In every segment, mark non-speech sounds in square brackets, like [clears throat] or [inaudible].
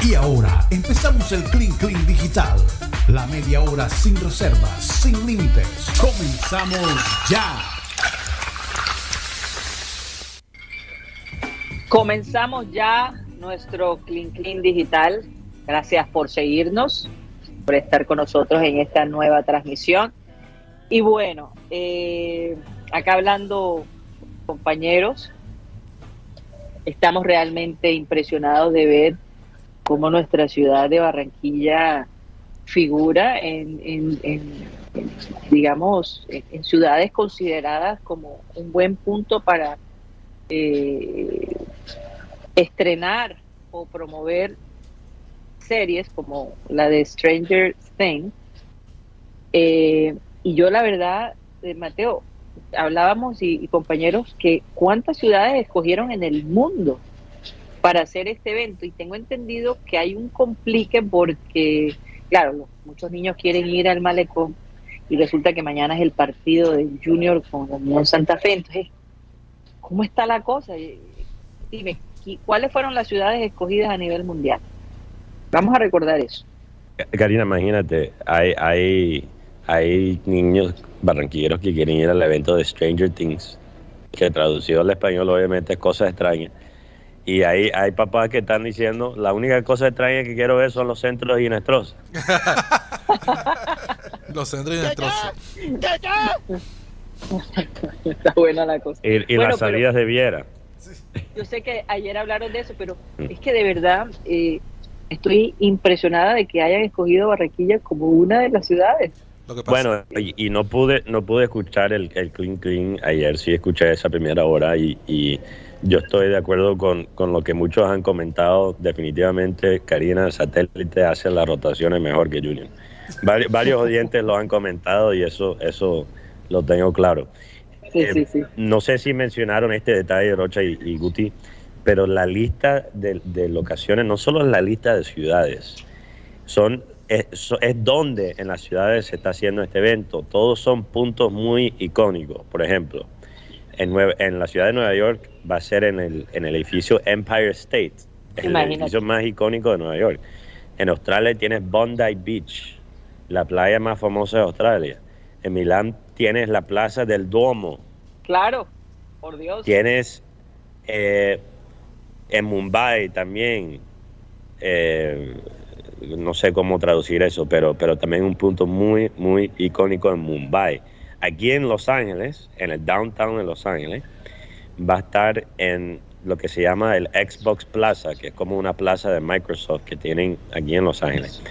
Y ahora empezamos el Clean Clean Digital. La media hora sin reservas, sin límites. Comenzamos ya. Comenzamos ya nuestro Clean Clean Digital. Gracias por seguirnos, por estar con nosotros en esta nueva transmisión. Y bueno, eh, acá hablando compañeros, estamos realmente impresionados de ver cómo nuestra ciudad de Barranquilla figura en, digamos, en, ciudades consideradas como un buen punto para eh, estrenar o promover series como la de Stranger Things. Eh, y yo la verdad, eh, Mateo, hablábamos y, compañeros que cuántas ciudades escogieron en el mundo para hacer este evento y tengo entendido que hay un complique porque, claro, muchos niños quieren ir al malecón y resulta que mañana es el partido de Junior con Unión Santa Fe, entonces, ¿cómo está la cosa? Dime, ¿cuáles fueron las ciudades escogidas a nivel mundial? Vamos a recordar eso. Karina, imagínate, hay, hay, hay niños barranquilleros que quieren ir al evento de Stranger Things, que traducido al español obviamente es cosas extrañas. Y hay, hay papás que están diciendo, la única cosa extraña que quiero ver son los centros inestrosos. [laughs] los centros inestrosos. Está buena la cosa. Y, las salidas de Viera. Yo sé que ayer hablaron de eso, pero mm. es que de verdad eh, estoy impresionada de que hayan escogido Barranquilla como una de las ciudades bueno, y, no pude no pude escuchar el, el Clean Clean ayer, sí escuché esa primera hora y, y yo estoy de acuerdo con, con, lo que muchos han comentado. Definitivamente, Karina, el satélite hace las rotaciones mejor que Junior. varios oyentes lo han comentado y eso, eso lo tengo claro. Sí, sí, sí. No sé si mencionaron este detalle, Rocha y, y Guti, pero la lista de, de locaciones, no solo es la lista de ciudades, son es, donde en las ciudades se está haciendo este evento. Todos son puntos muy icónicos. Por ejemplo, en, en la ciudad de Nueva York va a ser en el, en el edificio Empire State, el edificio más icónico de Nueva York. En Australia tienes Bondi Beach, la playa más famosa de Australia. En Milán tienes la Plaza del Duomo. Claro, por Dios. Tienes eh, en Mumbai también. Eh, no sé cómo traducir eso, pero, pero también un punto muy, muy icónico en Mumbai. Aquí en Los Ángeles, en el downtown de Los Ángeles, va a estar en lo que se llama el Xbox Plaza, que es como una plaza de Microsoft que tienen aquí en Los Ángeles.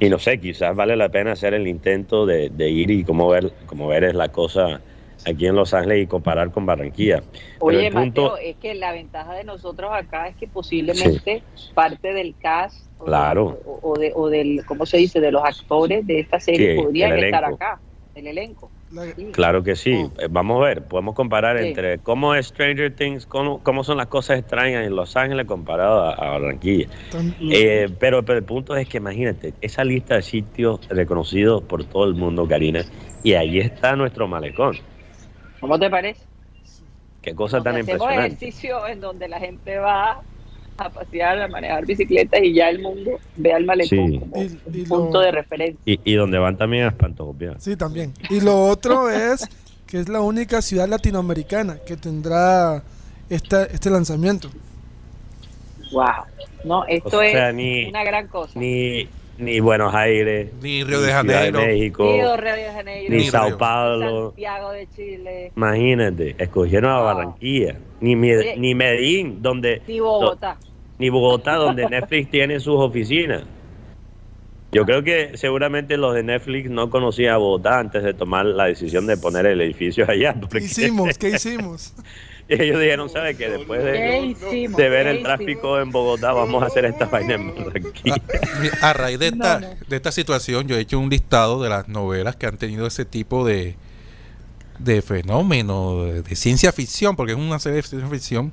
Y no sé, quizás vale la pena hacer el intento de, ir y como ver, como ver es la cosa aquí en Los Ángeles y comparar con Barranquilla. Oye, Mateo, es que la ventaja de nosotros acá es que posiblemente parte del cast claro. o, de, o del, ¿cómo se dice?, de los actores de esta serie podrían estar acá, el elenco. Claro que sí. Oh. Eh, vamos a ver, podemos comparar entre cómo es Stranger Things, cómo, cómo, son las cosas extrañas en Los Ángeles comparado a, Barranquilla. Eh, pero, pero el punto es que imagínate, esa lista de sitios reconocidos por todo el mundo, Karina, y ahí está nuestro malecón. ¿Cómo te parece? Qué cosa tan impresionante. ejercicio en donde la gente va a pasear, a manejar bicicletas y ya el mundo ve al malecón como un punto de referencia. Y, donde van también a Espantopia. Sí, también. Y lo otro [laughs] es que es la única ciudad latinoamericana que tendrá esta, este lanzamiento. Wow. No, esto es una gran cosa. Ni, ni Buenos Aires, ni Río de Janeiro, ni México, ni, Sao Paulo, Santiago de Chile. Imagínate, escogieron a Barranquilla, ni, ni Medellín, donde ni Bogotá, ni Bogotá, donde Netflix tiene sus oficinas. Yo creo que seguramente los de Netflix no conocían a Bogotá antes de tomar la decisión de poner el edificio allá. ¿Qué hicimos? ¿Qué [laughs] hicimos? Y ellos dijeron, ¿sabe qué? Después de, ver el tráfico en Bogotá, vamos a hacer esta vaina en Barranquilla. A, raíz de esta, de esta situación, yo he hecho un listado de las novelas que han tenido ese tipo de, de fenómeno de, ciencia ficción, porque es una serie de ciencia ficción.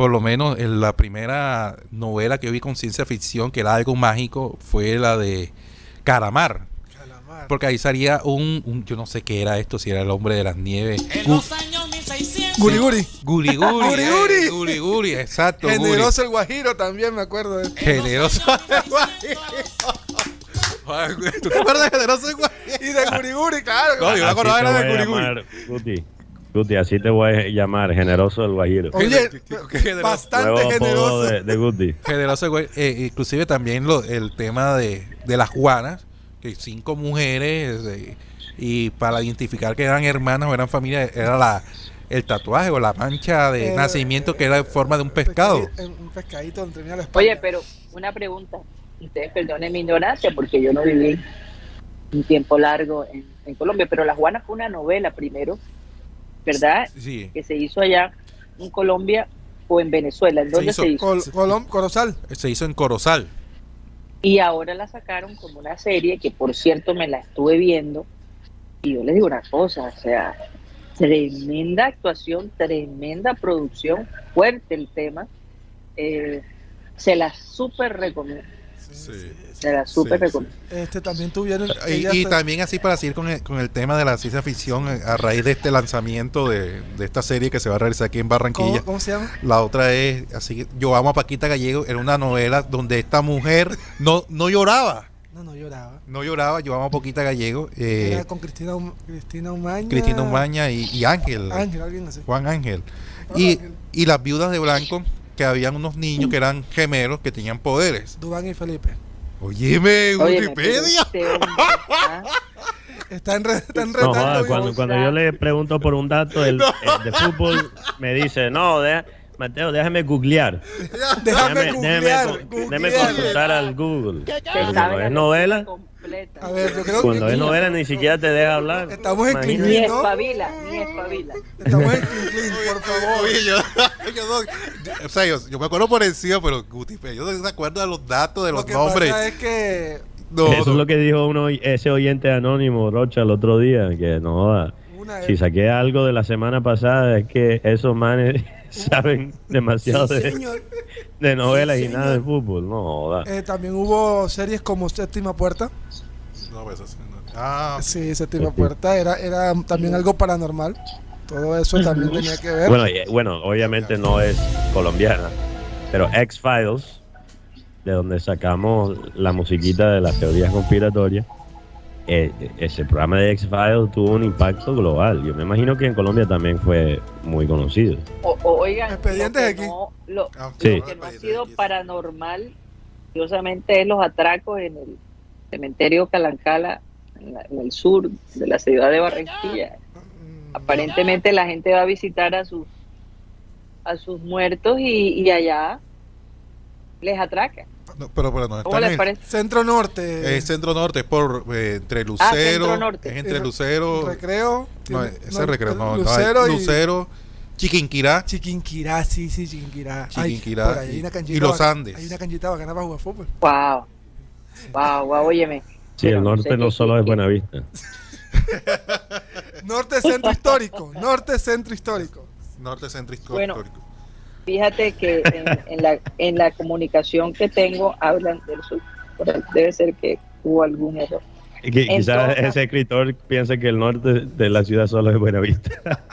Por lo menos en la primera novela que vi con ciencia ficción, que era algo mágico, fue la de Caramar. Porque ahí salía un, yo no sé qué era esto, si era el hombre de las nieves. En los años 1600 Guri Guri. Guri Guri. Guri eh, Guri. Guri Guri, exacto. Guri. Generoso el Guajiro también me acuerdo de él. Generoso el Guajiro. [laughs] ¿Tú te acuerdas de Generoso el Guajiro? [laughs] Y de Guri Guri, claro. No, yo me acordaba era de voy Guti. Así te voy a llamar, generoso del Guajiro. Oye, Qué generoso. bastante Nuevo apodo generoso. de, de Guti. Generoso. Eh, inclusive también lo, el tema de, de las guanas, que cinco mujeres, eh, y para identificar que eran hermanas o eran familia, era la el tatuaje o la mancha de Eh, nacimiento que era en forma de un pescado. Un pescadito donde tenía la espalda. Oye, pero una pregunta. Ustedes perdonen mi ignorancia porque yo no viví un tiempo largo en, en Colombia, pero La Juana fue una novela primero, ¿verdad? Sí, Que se hizo allá en Colombia o en Venezuela. ¿En dónde hizo- se hizo? Col- Colom- Corozal. se hizo en Corozal. Y ahora la sacaron como una serie que, por cierto, me la estuve viendo. Y yo les digo una cosa, o sea, tremenda actuación, tremenda producción, fuerte el tema. Eh, se la súper recomiendo, se la súper Sí, recomiendo. Este también tuvieron. Y, también así para seguir con el, con el tema de la ciencia ficción eh, a raíz de este lanzamiento de, de esta serie que se va a realizar aquí en Barranquilla. ¿cómo, cómo se llama? La otra es, así que yo amo a Paquita Gallego, era una novela donde esta mujer no, no lloraba, No, no lloraba. no lloraba, yo amo a Paquita Gallego, eh, Era con Cristina, Cristina Umaña. Cristina Umaña y, y Ángel, Ángel, alguien así. Juan Ángel. Y, Ángel. y las viudas de blanco, que habían unos niños que eran gemelos que tenían poderes. Dubán y Felipe. Óyeme, Wikipedia. este hombre. Está en, re- está en No, cuando, cuando yo le pregunto por un dato del, eh, de fútbol, me dice, no, deja- Mateo, déjame googlear. Déjame Déjame, googlear. déjame, déjame googlear. consultar al Google. Pero es novela, completa. A ver, yo creo cuando que es novela ni siquiera te deja hablar. Estamos en. Ni espabila, ni espabila. estamos en Clean, Clean, por favor. Oye, yo, [laughs] yo no- yo- o sea, yo, yo me acuerdo por encima, pero Guti, pero yo no me acuerdo de los datos, de Lo los que nombres. pasa es que No, Eso no. es lo que dijo uno, ese oyente anónimo, Rocha, el otro día, que no joda. Si saqué algo de la semana pasada es que esos manes [laughs] saben demasiado Sí, de, señor. De novelas Sí, y nada de fútbol. No joda. Eh, también hubo series como Séptima Puerta. No, pues, eso sí, no. Ah, Sí, Séptima Puerta era, era también algo paranormal. Todo eso también tenía que ver. Bueno, y- bueno, obviamente no es colombiana, pero X-Files, de donde sacamos la musiquita de las teorías conspiratorias, eh, ese programa de X-Files tuvo un impacto global. Yo me imagino que en Colombia también fue muy conocido. O, oigan, Expedientes lo que aquí. no- lo, ah, Sí. lo que no ha sido paranormal, curiosamente, es los atracos en el cementerio Calancala, en, la- en el sur de la ciudad de Barranquilla. Mm, Aparentemente la gente va a visitar a sus a sus muertos y, y allá les atracan. No, pero, pero no ¿Cómo está en el-? Centro Norte. Es centro norte, es por eh, entre Centro Lucero, Norte. es entre Lucero, Recreo. no, ese recreo, no, no, Lucero y Lucero, Chiquinquirá, Chiquinquirá, sí, sí, Chiquinquirá. Chiquinquirá y- una canchita y los Andes. Hay una canchita bacana para jugar fútbol. Wow. Wow, wow, óyeme. Sí, Pero el no norte sé no solo es Buenavista. [laughs] Norte Centro Histórico. Norte Centro Histórico. norte centro Bueno. Fíjate que en, en la, en la comunicación que tengo hablan del sur. Debe ser que hubo algún error. Quizás ese escritor piensa que el norte de la ciudad solo es Buenavista. [laughs]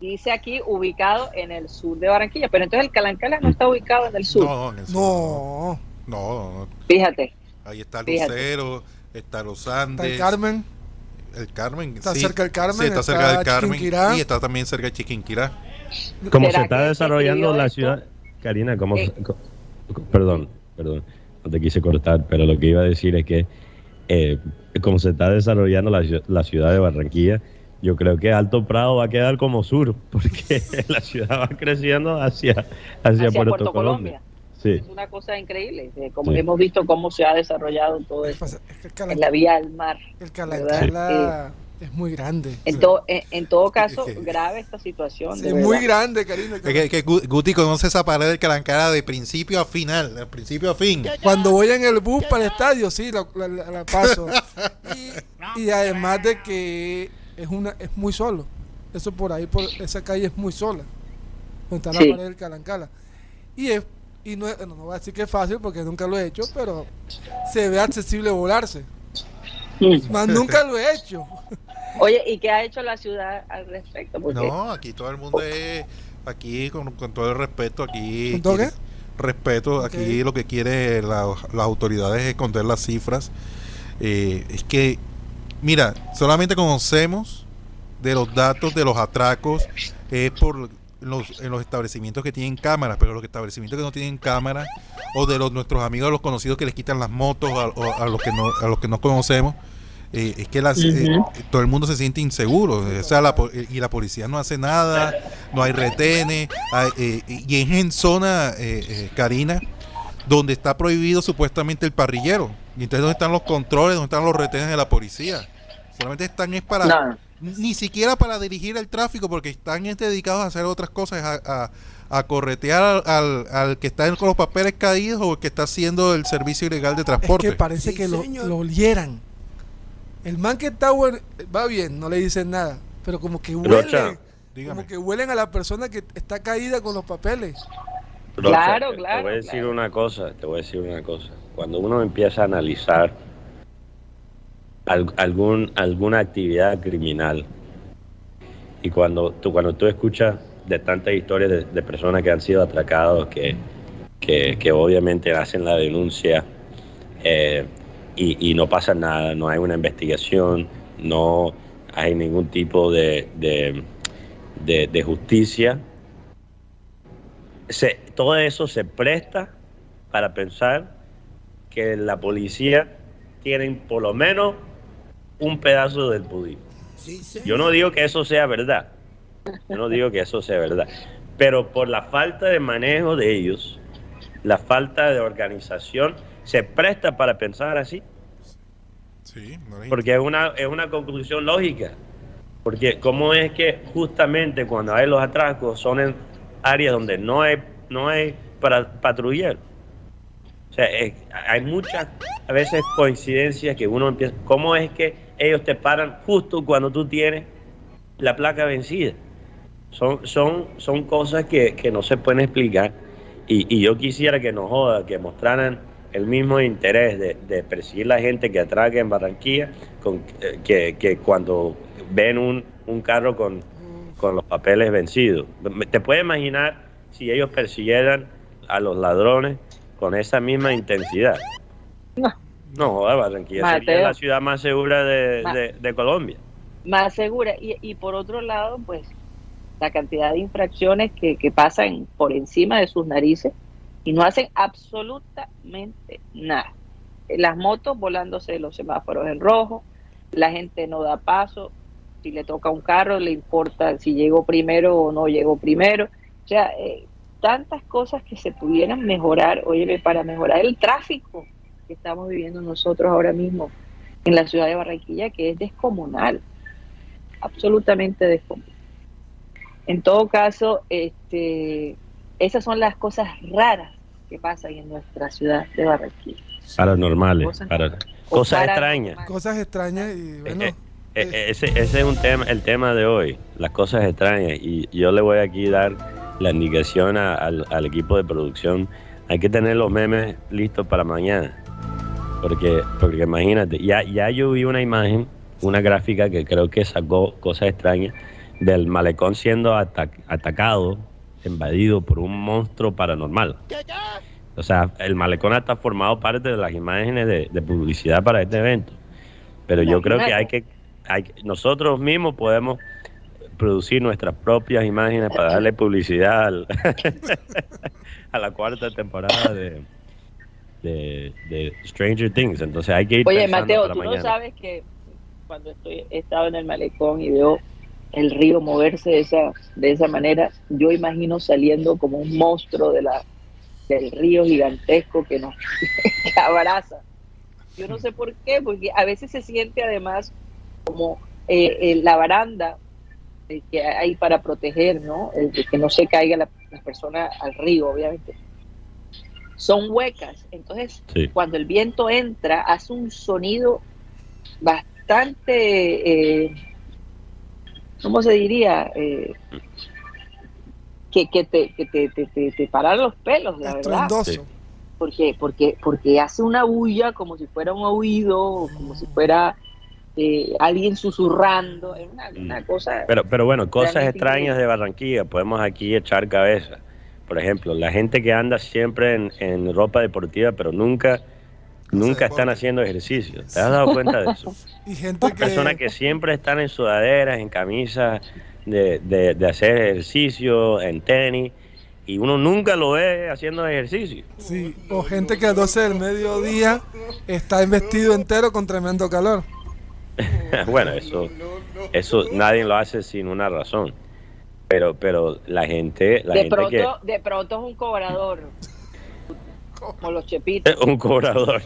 Dice aquí ubicado en el sur de Barranquilla, pero entonces el Calancala no está ubicado en el sur. No, en el sur, No. no, no, no. Fíjate. Ahí está Fíjate. Lucero, está Los Está Andes, el Carmen. el Carmen, Está sí, cerca del Carmen, sí, está, está cerca del Carmen y está también cerca de Chiquinquirá. Como ¿Será se está desarrollando la esto? ciudad, Karina, como Eh. perdón, perdón, no te quise cortar, pero lo que iba a decir es que eh, como se está desarrollando la, la ciudad de Barranquilla, yo creo que Alto Prado va a quedar como sur, [laughs] porque [laughs] la ciudad va creciendo hacia, hacia, Hacia Puerto, Puerto Colombia. Colombia. Sí. Es una cosa increíble. eh, Como Sí. hemos visto cómo se ha desarrollado todo ¿Qué eso pasa? Es que el en la vía al mar. el Calancala es muy grande. En, to- en, en todo caso, [laughs] grave esta situación. Sí, de es muy grande, Karina. Es que, que Gu- Guti conoce esa pared del Calancara de principio a final, de principio a fin. Cuando voy en el bus para el estadio, sí, la, la- la- la paso. [laughs] Y, y además de que es una es muy solo. Eso por ahí, por esa calle es muy sola. Donde está Sí. la pared del Calancala. Y es y no, no, no voy a decir que es fácil porque nunca lo he hecho, pero se ve accesible volarse. Mm. Más nunca lo he hecho. Oye, ¿y qué ha hecho la ciudad al respecto? Porque No, aquí todo el mundo es, aquí con, con todo el respeto, aquí... ¿Con qué? Respeto, aquí lo que quiere la- las autoridades es esconder las cifras. Eh, es que, mira, solamente conocemos de los datos de los atracos es por los, en los establecimientos que tienen cámaras, pero los establecimientos que no tienen cámaras o de los nuestros amigos, los conocidos que les quitan las motos a, o a los que no a los que no conocemos, eh, es que las, eh, todo el mundo se siente inseguro, o sea, la po- y la policía no hace nada, no hay retenes, hay, eh, y es en zona, eh, eh, Karina, donde está prohibido supuestamente el parrillero. Y entonces, ¿dónde están los controles? ¿Dónde están los retenes de la policía? Solamente están es para, no, ni siquiera para dirigir el tráfico, porque están dedicados a hacer otras cosas, a, a- a corretear al, al- al que está con los papeles caídos o el que está haciendo el servicio ilegal de Es transporte. que parece que lo, lo olieran. El man que está bueno, va bien, no le dicen nada, pero como que huele, Rocha, dígame. como que huelen a la persona que está caída con los papeles. Rocha, Claro, te- claro, Te voy a decir claro. una cosa, te voy a decir una cosa. Cuando uno empieza a analizar al- algún, alguna actividad criminal y cuando tú, cuando tú escuchas de tantas historias de, de personas que han sido atracados, que, que, que obviamente hacen la denuncia eh, y, y no pasa nada, no hay una investigación, no hay ningún tipo de, de, justicia, se- todo eso se presta para pensar que la policía tiene por lo menos un pedazo del pudín. Yo no digo que eso sea verdad, yo no digo que eso sea verdad, pero por la falta de manejo de ellos, la falta de organización, se presta para pensar así, Sí, no porque es una, es una conclusión lógica. Porque cómo es que justamente cuando hay los atracos son en áreas donde no hay, no hay para patrullar. O sea, es- hay muchas a veces coincidencias que uno empieza. ¿Cómo es que ellos te paran justo cuando tú tienes la placa vencida? Son, son, son cosas que, que no se pueden explicar. Y, y yo quisiera que nos joda, que mostraran el mismo interés de, de perseguir la gente que atraca en Barranquilla, con, eh, que, que cuando ven un, un carro con, con los papeles vencidos. ¿Te puedes imaginar si ellos persiguieran a los ladrones con esa misma intensidad? No. No, joda, Barranquilla sería Mateo. la ciudad más segura de, de- de Colombia. más segura. Y, y por otro lado, pues la cantidad de infracciones que, que pasan por encima de sus narices y no hacen absolutamente nada. Las motos volándose de los semáforos en rojo, la gente no da paso, si le toca un carro le importa si llegó primero o no llegó primero. O sea, eh, tantas cosas que se pudieran mejorar, oye, para mejorar el tráfico que estamos viviendo nosotros ahora mismo en la ciudad de Barranquilla, que es descomunal absolutamente descomunal. En todo caso, este, esas son las cosas raras que pasan en nuestra ciudad de Barranquilla. Paranormales, Cosas- para, cosas extrañas. Cosas extrañas y bueno, Eh, Eh, Ese, ese es un tema, el tema de hoy, las cosas extrañas. Y yo le voy aquí a dar la indicación a- al, al equipo de producción. Hay que tener los memes listos para mañana. Porque, porque imagínate, ya, ya yo vi una imagen, una gráfica que creo que sacó cosas extrañas del malecón siendo ata- atacado, invadido por un monstruo paranormal. O sea, el malecón está formado parte de las imágenes de, de publicidad para este evento. Pero yo creo que hay que, hay nosotros mismos podemos producir nuestras propias imágenes para darle publicidad al- [laughs] a la cuarta temporada de, de, de Stranger Things. Entonces hay que ir Oye, Mateo, tú no sabes que cuando estoy, he estado en el malecón y veo el río moverse de esa, de esa manera, yo imagino saliendo como un monstruo de la, del río gigantesco que nos [laughs] que abraza. Yo no sé por qué, porque a veces se siente además como eh, eh, la baranda eh, que hay para proteger, ¿no? Que no se caiga la, la persona al río, obviamente. Son huecas, entonces Sí. cuando el viento entra hace un sonido bastante, eh, ¿cómo se diría? Eh, que, que te, que te, te, te, te paran los pelos, la verdad. Sí. Porque, porque, porque hace una bulla como si fuera un oído, o como si fuera eh, alguien susurrando, es una, Mm. una cosa... Pero, pero bueno, cosas extrañas de Barranquilla, podemos aquí echar cabeza. Por ejemplo, la gente que anda siempre en, en ropa deportiva, pero nunca, nunca están deporte. haciendo ejercicio. ¿Te has dado cuenta de eso? [laughs] Y gente que... Personas que siempre están en sudaderas, en camisas de, de- de hacer ejercicio, en tenis, y uno nunca lo ve haciendo ejercicio. Sí, o gente que a 12 del mediodía está en vestido entero con tremendo calor. [laughs] bueno, eso, eso nadie lo hace sin una razón. Pero, pero la gente, la de gente pronto, que de pronto es un cobrador, como los chepitos. un cobrador.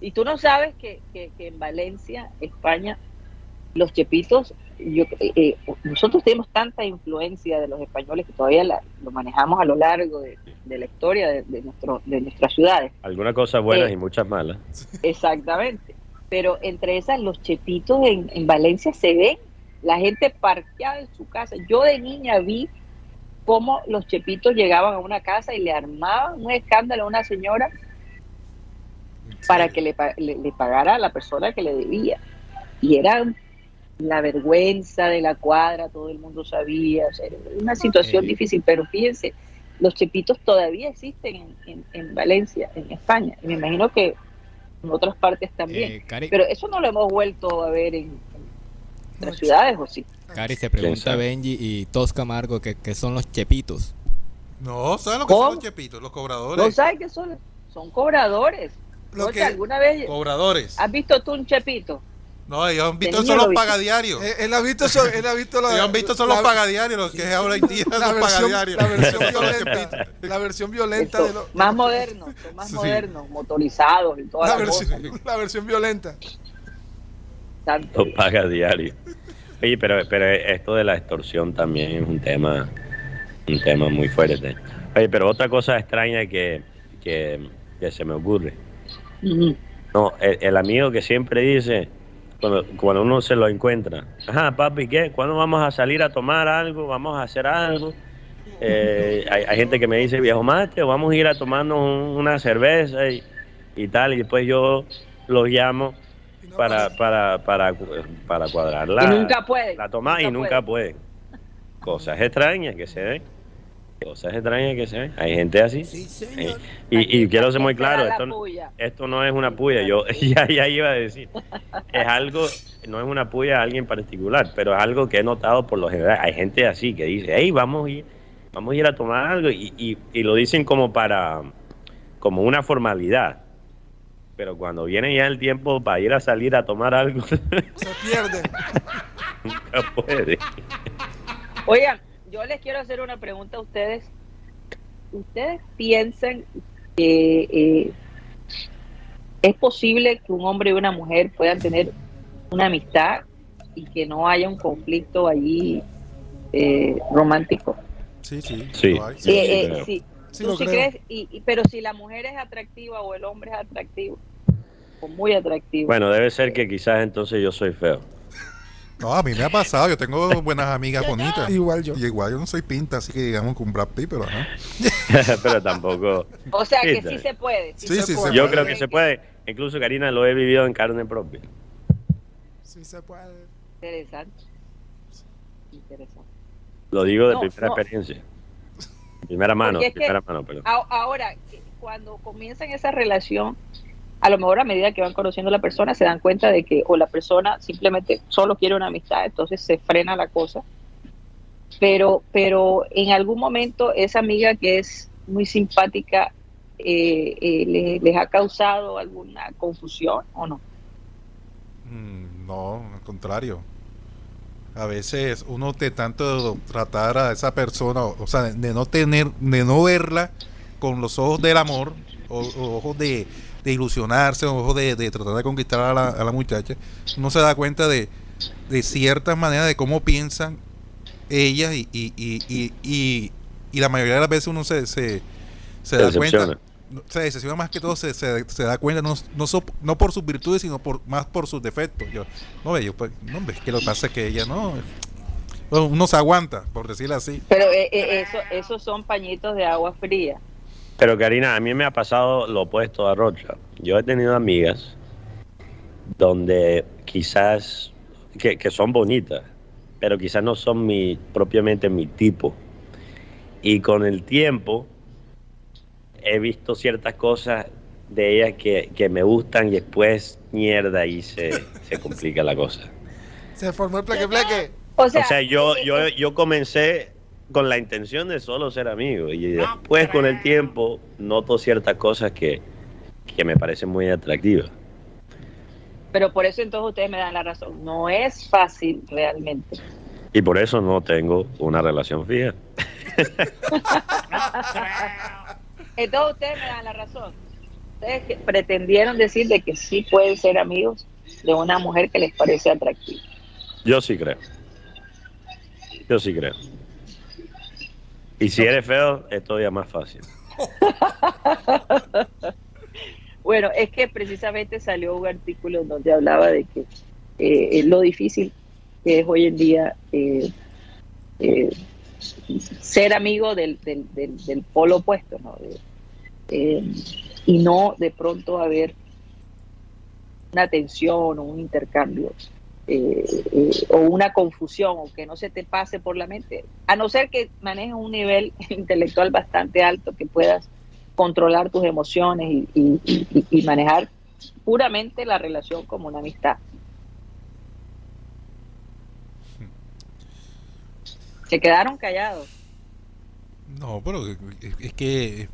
Y tú no sabes que, que- que en Valencia, España, los chepitos, yo, eh, eh, nosotros tenemos tanta influencia de los españoles que todavía la- lo manejamos a lo largo de, de la historia de, de nuestro, de nuestras ciudades. Algunas cosas buenas Eh. y muchas malas. Exactamente. Pero entre esas, los chepitos en, en Valencia se ven, la gente parqueada en su casa. Yo de niña vi cómo los chepitos llegaban a una casa y le armaban un escándalo a una señora para que le, le- le pagara a la persona que le debía. Y era la vergüenza de la cuadra, todo el mundo sabía, o sea, era una situación Eh. difícil, pero fíjense, los chepitos todavía existen en, en- en Valencia, en España, y me imagino que en otras partes también. Eh, pero eso no lo hemos vuelto a ver en, No, ciudades, ¿o sí? Cari se pregunta? Benji y Tosca Margo que, que son los chepitos. No, ¿saben lo que ¿Cómo? son los chepitos? Los cobradores. ¿No sabes qué son? Son cobradores. Lo que- ¿Alguna vez Cobradores. has visto tú un chepito? No, ellos han visto niño son lo los pagadiarios. Eh, Él ha visto, so- él ha visto la, Ellos han visto son los pagadiarios, los que es ahora en día la los versión, pagadiarios. la versión [laughs] violenta, la versión violenta de los, más modernos, son más Sí. modernos, motorizados y toda la la, versión, cosa. la versión violenta. Tanto. Lo paga diario. Oye, pero, pero esto de la extorsión también es un tema, un tema muy fuerte. Oye, pero otra cosa extraña que, que, que se me ocurre. No, el, el amigo que siempre dice, cuando, cuando uno se lo encuentra, ajá, papi, ¿qué? ¿Cuándo vamos a salir a tomar algo? ¿Vamos a hacer algo? Eh, hay, hay gente que me dice, viejo mate, vamos a ir a tomarnos un- una cerveza y, y tal, y después yo los llamo para, para, para, para cuadrar la, y nunca puede. la tomada y nunca pueden. Cosas extrañas que se ven. Cosas extrañas que se ven. Hay gente así. Eh, Y, y quiero ser muy claro, la esto, esto no es una puya, yo [laughs] ya, ya iba a decir. Es algo, no es una puya a alguien particular, pero es algo que he notado por lo general. Hay gente así que dice, hey, vamos a ir, vamos a ir a tomar algo, y, y, y lo dicen como para, como una formalidad. Pero cuando viene ya el tiempo para ir a salir a tomar algo, [laughs] Se pierde. nunca puede. Oigan, yo les quiero hacer una pregunta a ustedes. ¿Ustedes piensan que eh, es posible que un hombre y una mujer puedan tener una amistad y que no haya un conflicto allí eh, romántico? Sí, sí. Sí. hay. Sí, Eh, eh, sí. Sí, ¿Tú lo sí creo. crees? Y, y- pero si la mujer es atractiva o el hombre es atractivo, o muy atractivo. Bueno, debe ser que quizás entonces yo soy feo. No, a mí me ha pasado. Yo tengo buenas amigas [laughs] bonitas. Igual yo. Y igual yo no soy pinta, así que digamos con Brad Pitt, pero ajá. [laughs] pero tampoco. o sea que sí, sí sí. se puede. Sí, sí, puede. se Yo puede. creo que se puede. Incluso Karina lo he vivido en carne propia. Sí se puede. Interesante. Interesante. Lo digo de No, primera no. experiencia. Primera mano, Porque es que- primera mano, Ahora, cuando comienzan esa relación, a lo mejor a medida que van conociendo a la persona, se dan cuenta de que o la persona simplemente solo quiere una amistad, entonces se frena la cosa. Pero, pero en algún momento esa amiga que es muy simpática eh, eh, le- les ha causado alguna confusión o no. Mm, No, al contrario. A veces uno de tanto tratar a esa persona, o, sea, de no tener, de no verla con los ojos del amor, o, ojos de, ilusionarse, o ojos de, tratar de conquistar a la, muchacha, uno se da cuenta de, ciertas maneras de cómo piensan ellas y, y, y, la mayoría de las veces uno se, se, da cuenta se decepciona más que todo, se, se, se da cuenta no, no, so- no por sus virtudes, sino por más por sus defectos. Yo, no, ve, yo, pues, no, es que lo que pasa es que ella no. bueno, uno se aguanta, por decirlo así. Pero eh, eh, eso, esos son pañitos de agua fría. Pero Karina, a mí me ha pasado lo opuesto a Rocha. Yo he tenido amigas donde quizás, que, que son bonitas, pero quizás no son mi, propiamente mi tipo. Y con el tiempo he visto ciertas cosas de ellas que, que me gustan y después mierda y se, [laughs] se complica la cosa. Se formó el pleque pleque. O O sea, sea, yo, yo, yo comencé con la intención de solo ser amigo y después con el tiempo noto ciertas cosas que, que me parecen muy atractivas. Pero por eso entonces ustedes me dan la razón. No es fácil realmente. Y por eso no tengo una relación fija. [laughs] Entonces ustedes me dan la razón. Ustedes pretendieron decir de que sí pueden ser amigos de una mujer que les parece atractiva. Yo sí creo. Yo sí creo. Y si eres feo, es todavía más fácil. [laughs] Bueno, es que precisamente salió un artículo donde hablaba de que eh, lo difícil que es hoy en día eh, eh, ser amigo del, del, del, del polo opuesto, ¿no? Eh, y no de pronto haber una tensión o un intercambio eh, eh, o una confusión o que no se te pase por la mente, a no ser que manejes un nivel [laughs] intelectual bastante alto que puedas controlar tus emociones y- y manejar puramente la relación como una amistad. Se quedaron callados. No, pero es- que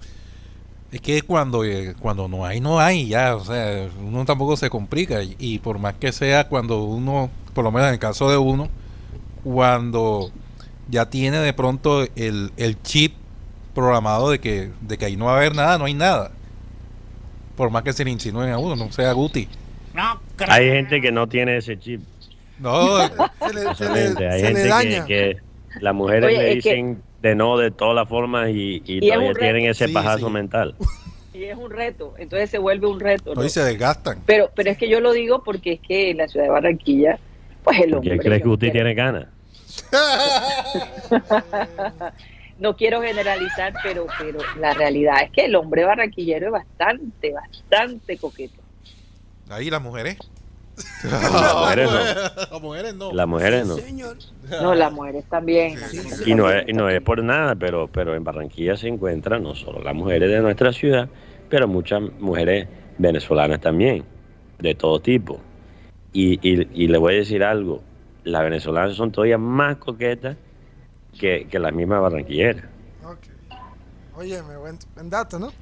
es que cuando eh, cuando no hay no hay ya, o sea, uno tampoco se complica y, y por más que sea cuando uno, por lo menos en el caso de uno, cuando ya tiene de pronto el, el chip programado de que de que ahí no va a haber nada, no hay nada. Por más que se le insinúen a uno, no sea Guti. Hay gente que no tiene ese chip. No, Se le, se le- Solamente. Hay se le gente daña. que, que las mujeres Oye, le que- dicen de no de todas las formas y, y todavía tienen ese Sí, pajazo sí. mental. [laughs] Y es un reto, entonces se vuelve un reto. no ¿no? y se desgastan. Pero, pero es que yo lo digo porque es que en la ciudad de Barranquilla, pues el hombre... ¿Quién crees que usted no tiene ganas? [laughs] no quiero generalizar, pero, pero la realidad es que el hombre barranquillero es bastante, bastante coqueto. Ahí las mujeres. Las mujeres no. Las mujeres no. Las mujeres no. No, las mujeres también. Y no es, y no es por nada, pero, pero en Barranquilla se encuentran no solo las mujeres de nuestra ciudad, pero muchas mujeres venezolanas también, de todo tipo. Y, y, y le voy a decir algo, las venezolanas son todavía más coquetas que, que las mismas barranquilleras. Ok. Oye, me buen, buen dato, ¿no?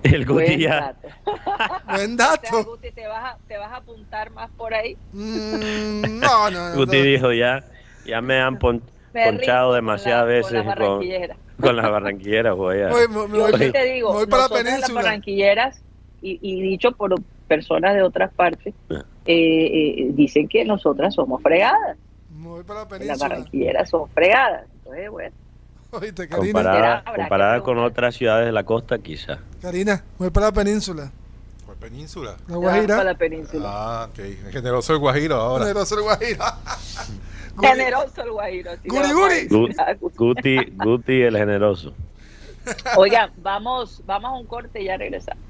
[laughs] El Guti Buen ya, dato. [laughs] Buen O sea, dato. Guti, ¿te vas, a, ¿te vas a apuntar más por ahí? Mm, no, no, no. [laughs] Guti no. dijo ya, ya me han pon- Me ponchado demasiadas con la- veces con las con, barranquilleras. con las barranquilleras, voy a... Me Yo voy, sí te digo, voy para la nosotras las península. barranquilleras, y, y dicho por personas de otras partes, Ah. eh, eh, dicen que nosotras somos fregadas, voy para la que las península. barranquilleras son fregadas. Entonces, bueno, Oíste, Karina. Comparada, con otras ciudades de la costa, quizá. Karina, voy para la península. ¿Cuál península? La Guajira. para la península. Ah, ok. Generoso el Guajiro ahora. Generoso el Guajira. Generoso el guajiro. así Guri, guri. Gu- Guti. Guti, Guti el generoso. Oigan, vamos, vamos a un corte y ya regresamos.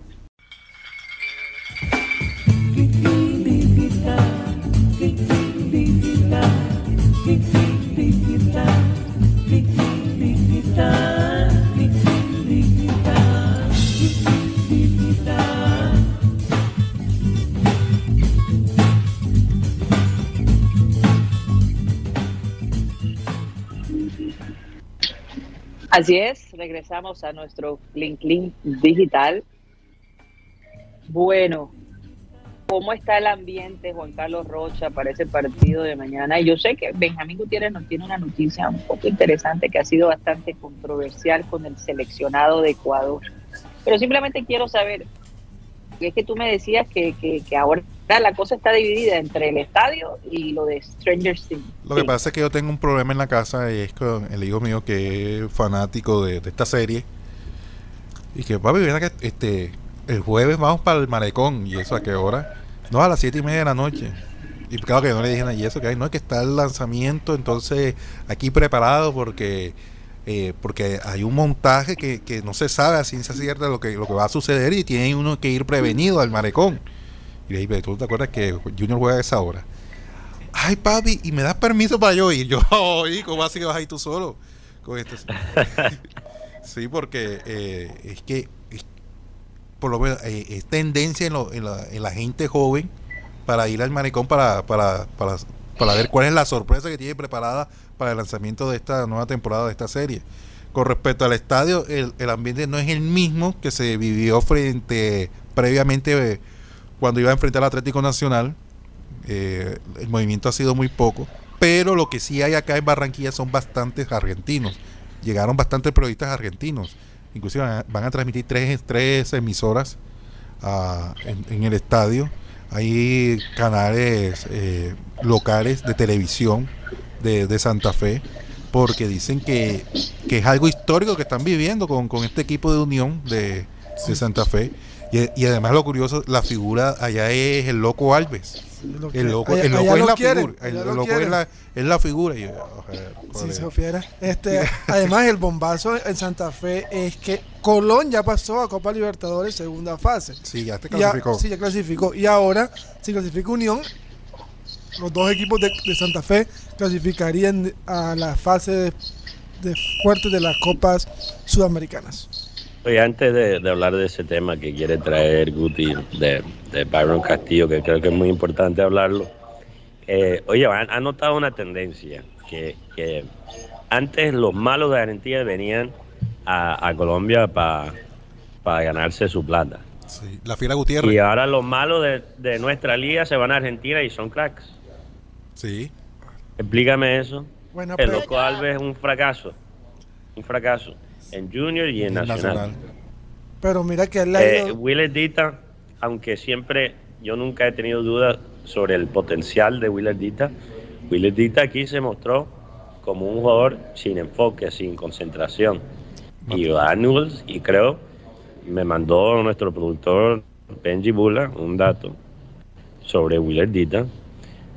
Así es, regresamos a nuestro Link Link digital. Bueno, ¿cómo está el ambiente, Juan Carlos Rocha, para ese partido de mañana? Y yo sé que Benjamín Gutiérrez nos tiene una noticia un poco interesante que ha sido bastante controversial con el seleccionado de Ecuador. Pero simplemente quiero saber, y es que tú me decías que, que, que ahora la cosa está dividida entre el estadio y lo de Stranger Things. Lo que pasa es que yo tengo un problema en la casa y es con el hijo mío que es fanático de, de esta serie. Y que, papi, ven acá, este, el jueves vamos para el malecón. ¿Y eso a qué hora? No, a las siete y media de la noche. Y claro que no le dije nada. Y eso que hay, no es que está el lanzamiento, entonces aquí preparado porque eh, porque hay un montaje que, que no se sabe a ciencia cierta lo que, lo que va a suceder y tiene uno que ir prevenido al malecón. Y le dije, ¿tú te acuerdas que Junior juega a esa hora? Ay, papi, ¿y me das permiso para yo ir? [laughs] Yo, oye, ¿cómo así que vas ahí tú solo? Con esto. [laughs] sí, porque eh, es que por lo menos eh, es tendencia en, lo- en la, en la gente joven para ir al manicón para, para, para, para ver cuál es la sorpresa que tiene preparada para el lanzamiento de esta nueva temporada de esta serie. Con respecto al estadio, el, el ambiente no es el mismo que se vivió frente previamente eh, cuando iba a enfrentar al Atlético Nacional. Eh, el movimiento ha sido muy poco, pero lo que sí hay acá en Barranquilla son bastantes argentinos. Llegaron bastantes periodistas argentinos. Inclusive van a, van a transmitir tres, tres emisoras ah, en, en el estadio. Hay canales eh, locales de televisión de, de Santa Fe, porque dicen que, que es algo histórico que están viviendo con, con este equipo de unión de, de Santa Fe. Y, y además lo curioso, la figura allá es el loco Alves. Lo El loco, allá- el loco allá es lo la quieren, figura. El, lo loco es la, es la figura. Y refiere. Este, [laughs] además, el bombazo en Santa Fe es que Colón ya pasó a Copa Libertadores segunda fase. Sí, ya te clasificó. sí, ya clasificó. Y ahora, si clasifica Unión, los dos equipos de, de Santa Fe clasificarían a la fase de, de fuertes de las copas sudamericanas. Oye, antes de, de hablar de ese tema que quiere traer Guti de, de Byron Castillo, que creo que es muy importante hablarlo, eh, oye, han, han notado una tendencia, que, que antes los malos de Argentina venían a, a Colombia para ganarse su plata. Sí, la fiera Gutiérrez. Y ahora los malos de, de nuestra liga se van a Argentina y son cracks. Sí. Explícame eso. Buena El loco Alves es un fracaso. Un fracaso. En Junior y en Nacional. Pero mira que él Eh, ido- Willer Dita, aunque siempre yo nunca he tenido dudas sobre el potencial de Willer Dita, Willer Dita aquí se mostró como un jugador sin enfoque, sin concentración. Y Daniels, y creo, me mandó nuestro productor Benji Bula un dato sobre Willer Dita,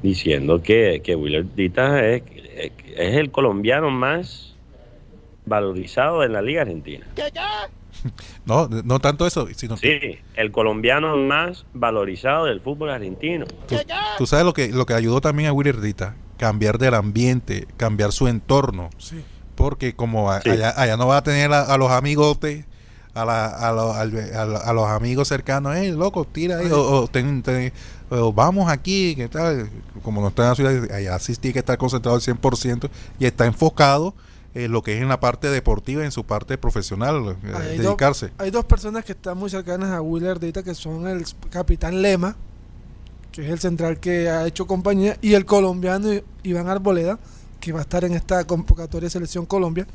diciendo que, que Willer Dita es, es el colombiano más valorizado en la Liga Argentina. [laughs] No, no tanto eso, sino que Sí, el colombiano más valorizado del fútbol argentino. tú, tú sabes lo que lo que ayudó también a Willy cambiar del ambiente, cambiar su entorno, Sí. porque como a- Sí. allá, allá no va a tener a, a los amigos de a, la- a, lo- a lo- a los amigos cercanos, hey, loco, tira ahí, o, o ten- ten- o vamos aquí, que tal, como no está en la ciudad, allá sí tiene que estar concentrado al 100% y está enfocado en lo que es en la parte deportiva, en su parte profesional, eh, Hay dos- dedicarse. Hay dos personas que están muy cercanas a Willer Dita, que son el capitán Lema, que es el central que ha hecho compañía, y el colombiano Iván Arboleda, que va a estar en esta convocatoria de Selección Colombia.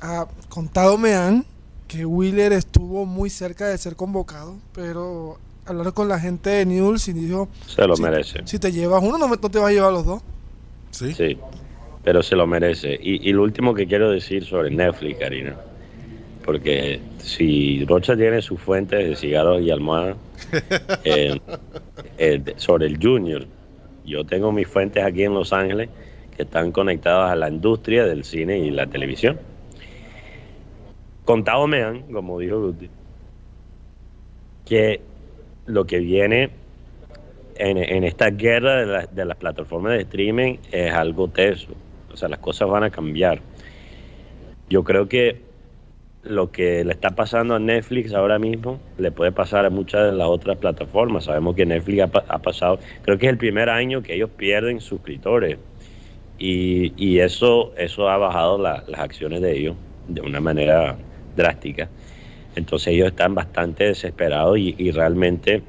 Ha contado me han que Willer estuvo muy cerca de ser convocado, pero hablaron con la gente de Newell's y dijo, Se lo Sí. merece. si te llevas uno, no, me- no te vas a llevar los dos. Sí. Sí, pero se lo merece. Y, y lo último que quiero decir sobre Netflix, Karina, porque si Rocha tiene sus fuentes de cigarros y almohada [laughs] eh, eh, sobre el Junior, yo tengo mis fuentes aquí en Los Ángeles que están conectadas a la industria del cine y la televisión. Contado me han, como dijo Guti, que lo que viene en, en esta guerra de, la- de las plataformas de streaming es algo teso. O sea, las cosas van a cambiar. Yo creo que lo que le está pasando a Netflix ahora mismo le puede pasar a muchas de las otras plataformas. Sabemos que Netflix ha, pa- ha pasado, creo que es el primer año que ellos pierden suscriptores. Y, y eso, eso ha bajado la- las acciones de ellos de una manera drástica. Entonces ellos están bastante desesperados y, y realmente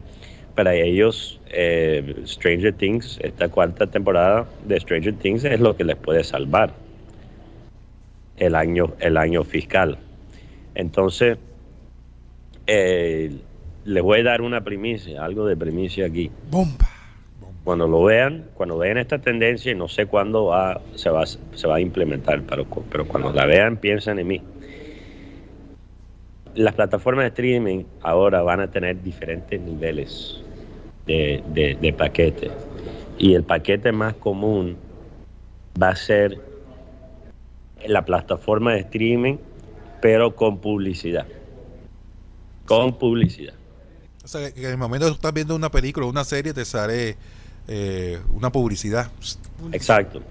para ellos eh, Stranger Things, esta cuarta temporada de Stranger Things es lo que les puede salvar el año, el año fiscal. Entonces, eh, les voy a dar una primicia, algo de primicia aquí. Bomba. Cuando lo vean, cuando vean esta tendencia, y no sé cuándo va, se, va, se va a implementar, pero, pero cuando la vean, piensen en mí. Las plataformas de streaming ahora van a tener diferentes niveles de, de, de paquete. Y el paquete más común va a ser la plataforma de streaming, pero con publicidad. Con publicidad. O sea, que en el momento que tú estás viendo una película o una serie, te sale eh, una publicidad. Exacto.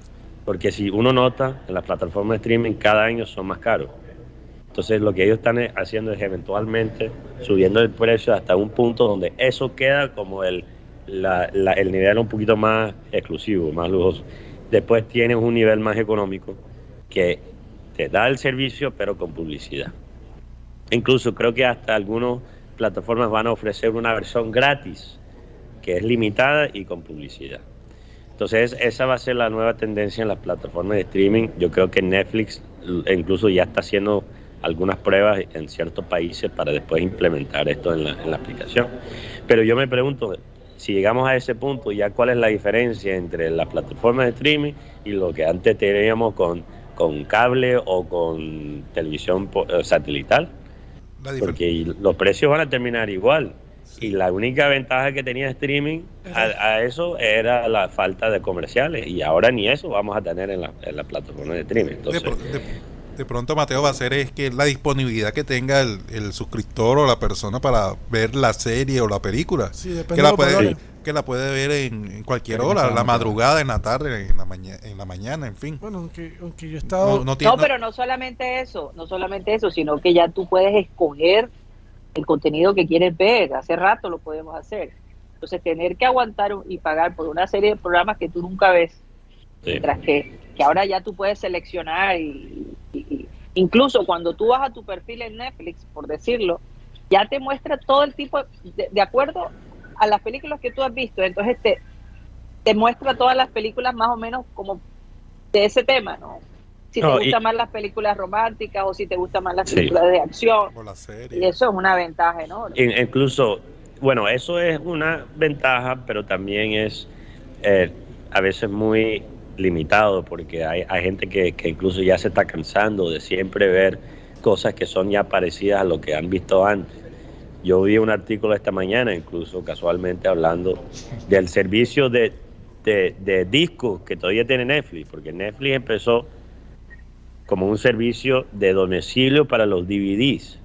Porque si uno nota, en las plataformas de streaming cada año son más caros. Entonces lo que ellos están haciendo es eventualmente subiendo el precio hasta un punto donde eso queda como el, el nivel un poquito más exclusivo, más lujoso. Después tienes un nivel más económico que te da el servicio pero con publicidad. Incluso creo que hasta algunas plataformas van a ofrecer una versión gratis que es limitada y con publicidad. Entonces esa va a ser la nueva tendencia en las plataformas de streaming. Yo creo que Netflix incluso ya está haciendo algunas pruebas en ciertos países para después implementar esto en la, en la aplicación. Pero yo me pregunto, si llegamos a ese punto, ya cuál es la diferencia entre las plataformas de streaming y lo que antes teníamos con, con cable o con televisión satelital porque los precios van a terminar igual. Y la única ventaja que tenía streaming a, a eso era la falta de comerciales. Y ahora ni eso vamos a tener en la, en la plataforma de streaming. Entonces, de- de pronto Mateo va a hacer es que la disponibilidad que tenga el, el suscriptor o la persona para ver la serie o la película. Sí, depende que de la puede, que la puede ver en, en cualquier hora, en la madrugada, en la tarde, en la, maña- en la mañana, en fin. Bueno, aunque, aunque yo he estado... No, no tiene- No, pero no solamente eso, no solamente eso, sino que ya tú puedes escoger el contenido que quieres ver. Hace rato lo podemos hacer. Entonces, tener que aguantar y pagar por una serie de programas que tú nunca ves, sí. mientras que, que ahora ya tú puedes seleccionar y, y- y- incluso cuando tú vas a tu perfil en Netflix, por decirlo, ya te muestra todo el tipo, de, de acuerdo a las películas que tú has visto, entonces te, te muestra todas las películas más o menos como de ese tema, ¿no? Si No, te y- gustan más las películas románticas o si te gustan más las Sí. películas de acción, y eso es una ventaja enorme. In- incluso, bueno, eso es una ventaja, pero también es eh, a veces muy limitado porque hay, hay gente que, que incluso ya se está cansando de siempre ver cosas que son ya parecidas a lo que han visto antes. Yo vi un artículo esta mañana, incluso casualmente hablando del servicio de, de, discos que todavía tiene Netflix, porque Netflix empezó como un servicio de domicilio para los DVDs,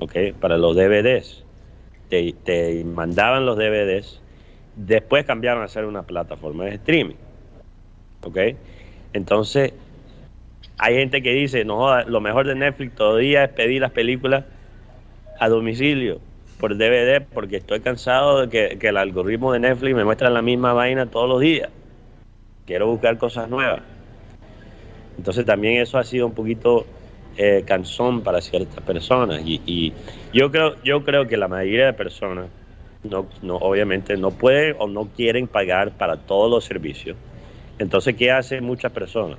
¿ok? Para los DVDs. Te, te mandaban los DVDs, después cambiaron a ser una plataforma de streaming, ¿ok? Entonces, hay gente que dice, no, lo mejor de Netflix todavía es pedir las películas a domicilio por DVD porque estoy cansado de que, que el algoritmo de Netflix me muestra la misma vaina todos los días. Quiero buscar cosas nuevas. Entonces también eso ha sido un poquito eh, cansón para ciertas personas y, y yo creo yo creo que la mayoría de personas no, no obviamente no pueden o no quieren pagar para todos los servicios. Entonces qué hacen muchas personas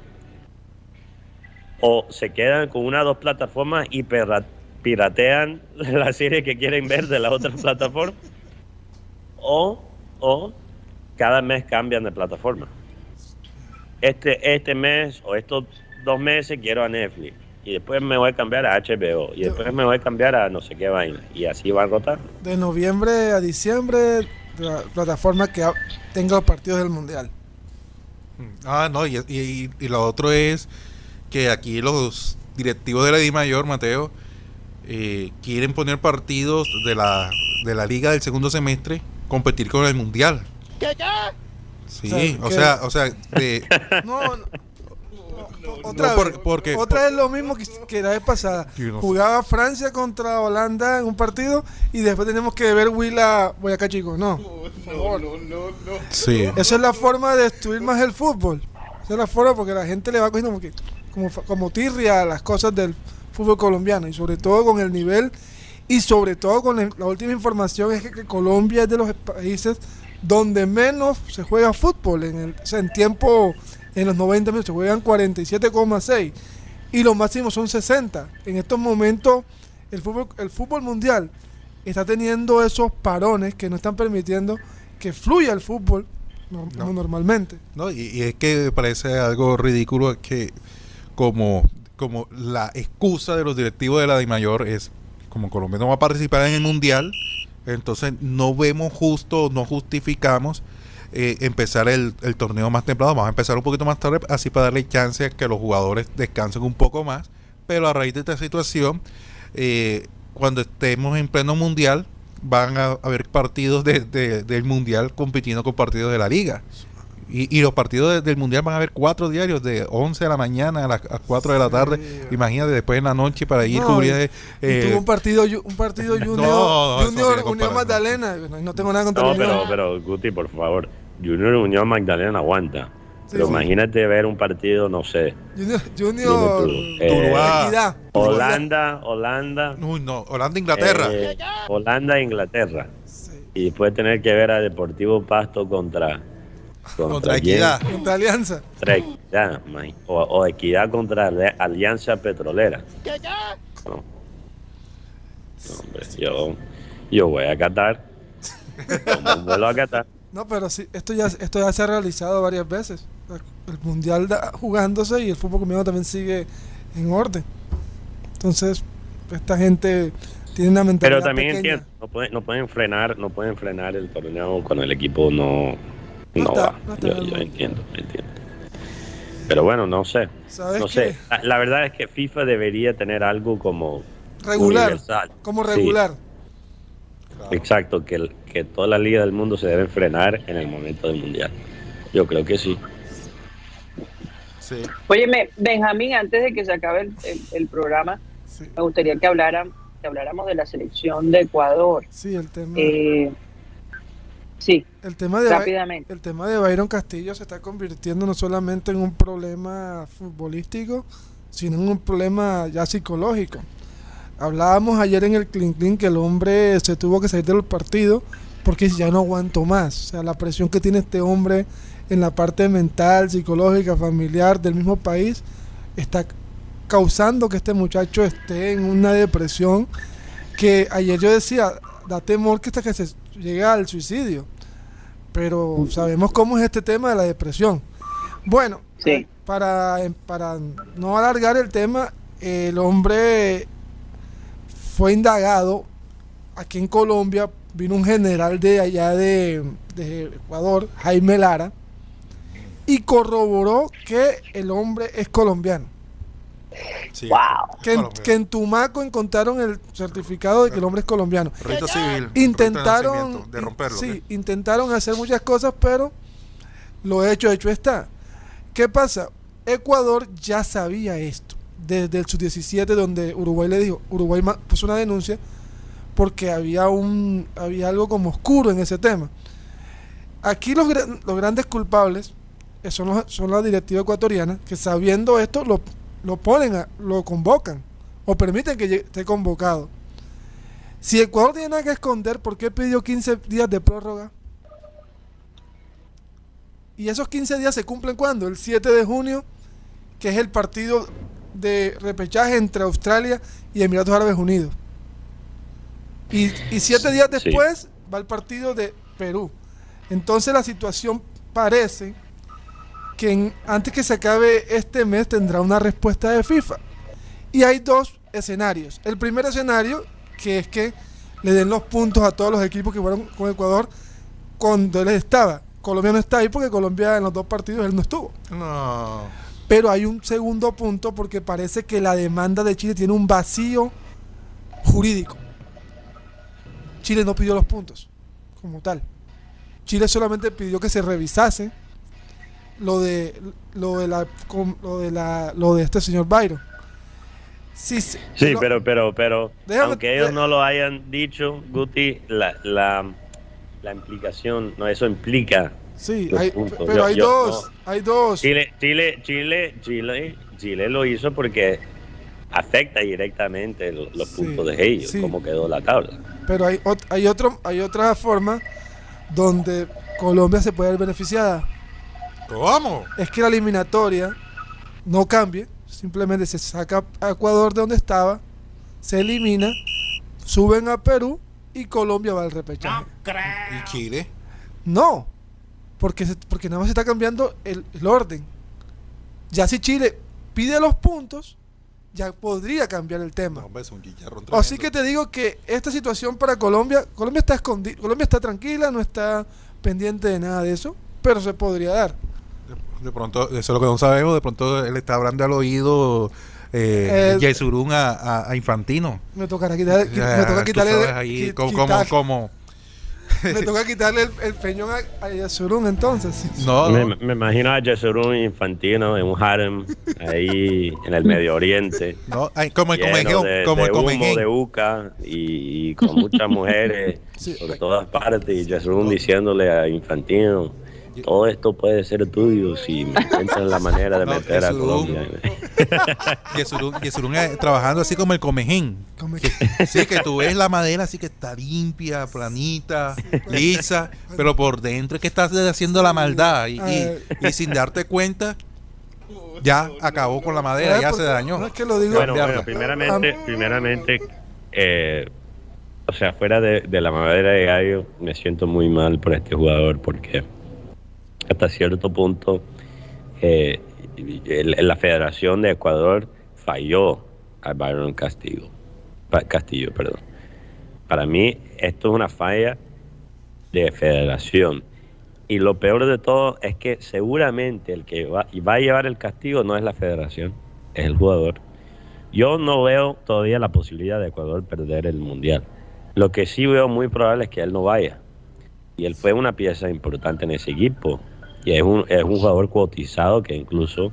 o se quedan con una o dos plataformas y piratean [laughs] la serie que quieren ver de la otra [laughs] plataforma. O o cada mes cambian de plataforma. Este, este mes o estos dos meses quiero a Netflix. Y después me voy a cambiar a HBO y después me voy a cambiar a no sé qué vaina. Y así van rotando. De noviembre a diciembre, la plataforma que tenga los partidos del Mundial. Ah, no, y, y, y lo otro es que aquí los directivos de la Di Mayor, Mateo, eh, quieren poner partidos de la, de la liga del segundo semestre, competir con el Mundial. Sí, O o sea, o sea, de, [laughs] No, no, otra No, por- vez, porque- otra vez lo mismo que, que la vez pasada. No. Jugaba Francia contra Holanda en un partido y después tenemos que ver Willa Boyacá Chico. No, por favor. sí, Esa es la forma de destruir más el fútbol. Esa es la forma porque la gente le va cogiendo como, que, como, tirria a las cosas del fútbol colombiano y sobre todo con el nivel y sobre todo con el- la última información es que, que Colombia es de los países donde menos se juega fútbol en el o sea, en tiempo en los 90 minutos se juegan 47,6 y los máximos son 60. En estos momentos el fútbol el fútbol mundial está teniendo esos parones que no están permitiendo que fluya el fútbol no- No. como normalmente. ¿no? Y, y es que me parece algo ridículo que como, como la excusa de los directivos de la Di Mayor es como Colombia no va a participar en el Mundial, entonces no vemos justo, no justificamos eh, empezar el, el torneo más temprano, vamos a empezar un poquito más tarde, así para darle chance a que los jugadores descansen un poco más, pero a raíz de esta situación, eh, cuando estemos en pleno Mundial, van a haber partidos de- de- del Mundial compitiendo con partidos de la Liga. Y, y los partidos de- del Mundial van a haber cuatro diarios de 11 de la mañana a las a 4 de la tarde. Sí. Imagínate después en la noche para ir No, cubrir. y- eh, tuvo un partido, un partido [laughs] Junior, No, no Junior Unión. Magdalena. No, no tengo nada contra No, pero, pero Guti, por favor, Junior Unión Magdalena aguanta. Sí, pero sí. imagínate ver un partido, no sé, Junior, Junior eh. Equidad. Holanda, Holanda, Uy, no, Holanda, Inglaterra. eh, Holanda, Inglaterra. Sí. Y después tener que ver a Deportivo Pasto contra contra, contra quién? Equidad. Contra Alianza. Contra Equidad, o, o Equidad contra Alianza Petrolera. No. No, hombre, yo, yo voy a Qatar. [laughs] Vuelo a Qatar. No, pero sí, esto ya, esto ya se ha realizado varias veces. El mundial da- jugándose y el fútbol colombiano también sigue en orden. Entonces, esta gente tiene una mentalidad Pero también pequeña. entiendo, no pueden, no pueden frenar, no pueden frenar el torneo cuando el equipo no, No no, está- va. no está yo, yo entiendo, entiendo. Pero bueno, no sé, ¿Sabes no sé. La, la verdad es que FIFA debería tener algo como Regular. universal. Como Sí, regular. exacto, que, el- que todas las ligas del mundo se deben frenar en el momento del mundial. Yo creo que sí. Sí. Óyeme, Benjamín, antes de que se acabe el, el- el programa, Sí, me gustaría que, hablaran, que habláramos de la selección de Ecuador. sí, el tema, Eh, sí, el tema de rápidamente. el tema de Byron Castillo se está convirtiendo no solamente en un problema futbolístico, sino en un problema ya psicológico. Hablábamos ayer en el Clean Clean que el hombre se tuvo que salir del partido porque ya no aguantó más. O sea, la presión que tiene este hombre en la parte mental, psicológica, familiar del mismo país está causando que este muchacho esté en una depresión que ayer yo decía, da temor que hasta que se llegue al suicidio. Pero sabemos cómo es este tema de la depresión. Bueno, Sí. para, para no alargar el tema, el hombre fue indagado aquí en Colombia. Vino un general de allá de, de Ecuador, Jaime Lara, y corroboró que el hombre es colombiano. Sí. Wow. Que en, Colombia. que en Tumaco encontraron el certificado de que el hombre es colombiano. Rito civil. Intentaron, rito de nacimiento, de romperlo. sí, ¿qué? intentaron hacer muchas cosas, pero lo hecho, hecho está. ¿Qué pasa? Ecuador ya sabía esto desde el sub-17 donde Uruguay le dijo, Uruguay puso una denuncia porque había un había algo como oscuro en ese tema. Aquí los, los grandes culpables eh, son, los- son la directiva ecuatoriana que sabiendo esto lo, lo ponen, a- lo convocan o permiten que esté convocado. Si Ecuador tiene nada que esconder, ¿por qué pidió 15 días de prórroga? Y esos 15 días se cumplen cuando? El 7 de junio, que es el partido de repechaje entre Australia y Emiratos Árabes Unidos. Y, y siete días Sí. después va el partido de Perú. Entonces la situación parece que en- antes que se acabe este mes tendrá una respuesta de FIFA. Y hay dos escenarios. El primer escenario, que es que le den los puntos a todos los equipos que fueron con Ecuador cuando él estaba. Colombia no está ahí porque Colombia en los dos partidos él no estuvo. No. Pero hay un segundo punto porque parece que la demanda de Chile tiene un vacío jurídico. Chile no pidió los puntos como tal. Chile solamente pidió que se revisase lo de lo de la lo de la lo de este señor Byron. Sí, sí, Sí, lo- pero, pero, pero, Déjame- aunque ellos no lo hayan dicho, Guti, la, la, la implicación, no, eso implica. Sí, hay- pero Yo- hay yo dos, hay dos. Chile, Chile, Chile, Chile, Chile lo hizo porque afecta directamente lo- los Sí, puntos de ellos, sí. cómo quedó la tabla. Pero hay, hay, otro, hay otra forma donde Colombia se puede ver beneficiada. ¿Cómo? Es que la eliminatoria no cambie, simplemente se saca a Ecuador de donde estaba, se elimina, suben a Perú y Colombia va al repechaje. ¿Y Chile? No, porque, se- porque nada más se está cambiando el, el orden. Ya si Chile pide los puntos, ya podría cambiar el tema. No, hombre, es un chicharrón Así que te digo que esta situación para Colombia, Colombia está escondida, Colombia está tranquila, no está pendiente de nada de eso, pero se podría dar. De, de pronto, eso es lo que no sabemos, de pronto él está hablando al oído eh, Eh, a, a- a Infantino. Me tocará quitarle, me toca ahí qui- como, como, quitar- como- me [laughs] toca quitarle el, el peñón a, a Yesurún entonces. no, Me, no, me imagino a Jesurún Infantino en un harem ahí en el Medio Oriente. no, ay, como el de, como de el humo, de uca y, y con muchas mujeres [laughs] Sí. por todas partes y Jesurún diciéndole a Infantino todo esto puede ser tuyo si [laughs] me encuentras la manera de No, meter a. Colombia [laughs] Yesurún, Yesurún, eh, trabajando así como el comején. Que- [laughs] sí, que tú ves la madera así que está limpia, planita, lisa, pero por dentro es que estás haciendo la maldad y, y- y sin darte cuenta ya acabó con la madera, ya se dañó. No es que lo digo. Bueno, bueno, primeramente, primeramente eh, o sea, fuera de, de la madera de gallo, me siento muy mal por este jugador porque hasta cierto punto eh, la Federación de Ecuador falló a Byron Castillo, Castillo, perdón. Para mí esto es una falla de federación. Y lo peor de todo es que seguramente el que va, va a llevar el castigo no es la federación, es el jugador. Yo no veo todavía la posibilidad de Ecuador perder el mundial. Lo que sí veo muy probable es que él no vaya. Y él fue una pieza importante en ese equipo. Y es un, es un jugador cotizado que incluso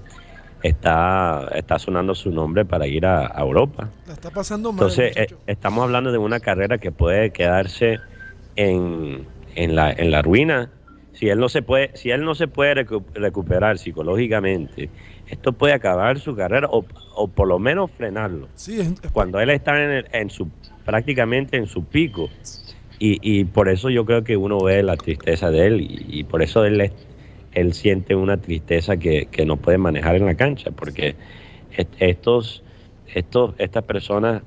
está, está sonando su nombre para ir a, a Europa. La está pasando mal. Entonces, eh, estamos hablando de una carrera que puede quedarse en, en, la, en la ruina. Si él no se puede, si él no se puede recu- recuperar psicológicamente, esto puede acabar su carrera o, o por lo menos frenarlo. sí, es- es- Cuando él está en, el- en su prácticamente en su pico. Y, y por eso yo creo que uno ve la tristeza de él y, y por eso él, es- él siente una tristeza que, que no puede manejar en la cancha, porque est- estos, estos, estas personas,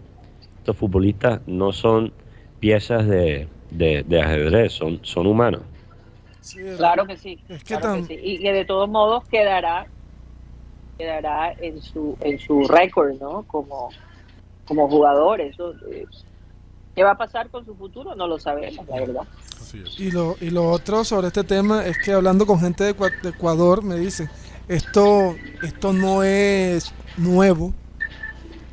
estos futbolistas no son piezas de, de- de ajedrez, son, son humanos. sí, Claro que sí. Es que claro tam- que sí. Y que de todos modos quedará quedará en su en su récord, ¿no? Como como jugador, eso eh, ¿Qué va a pasar con su futuro? No lo sabemos, la verdad. Y lo, y lo otro sobre este tema es que hablando con gente de, Ecua- de Ecuador me dice, esto, esto no es nuevo,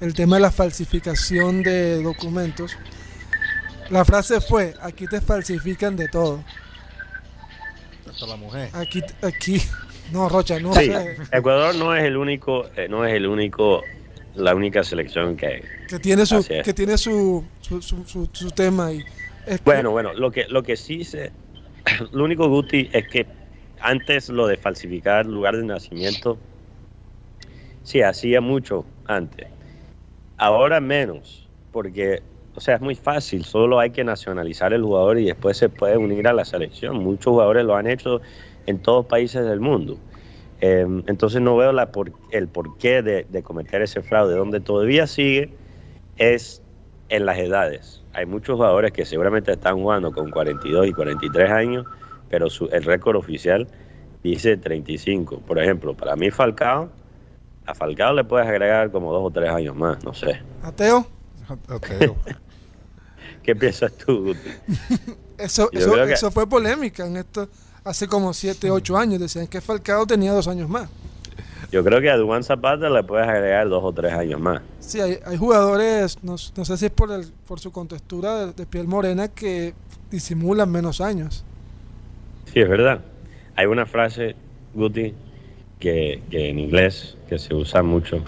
el tema de la falsificación de documentos. La frase fue, aquí te falsifican de todo. Hasta la mujer. Aquí, aquí, [laughs] no, Rocha, no Sí, sé, Ecuador no es el único, eh, no es el único, la única selección que que tiene su, es. que tiene su, su, su, tema y es que- Bueno, bueno, lo que, lo que sí se, [clears throat] lo único Guti es que antes lo de falsificar lugar de nacimiento, sí, hacía mucho antes. Ahora menos, porque, o sea, es muy fácil, solo hay que nacionalizar el jugador y después se puede unir a la selección. Muchos jugadores lo han hecho en todos países del mundo. Eh, entonces no veo la por- el porqué de, de cometer ese fraude. Donde todavía sigue es en las edades. Hay muchos jugadores que seguramente están jugando con 42 y 43 años, pero su, el récord oficial dice 35. Por ejemplo, para mí Falcao, a Falcao le puedes agregar como dos o tres años más, no sé. Ateo, [laughs] Ateo. ¿Qué piensas tú, Guti? [laughs] eso, eso, que- eso fue polémica en esto hace como 7, 8 años, decían que Falcao tenía dos años más. Yo creo que a Duan Zapata le puedes agregar dos o tres años más. Sí, hay, hay jugadores, no, no sé si es por, el, por su contextura de, de piel morena, que disimulan menos años. Sí, es verdad. Hay una frase, Guti, que, que en inglés, que se usa mucho,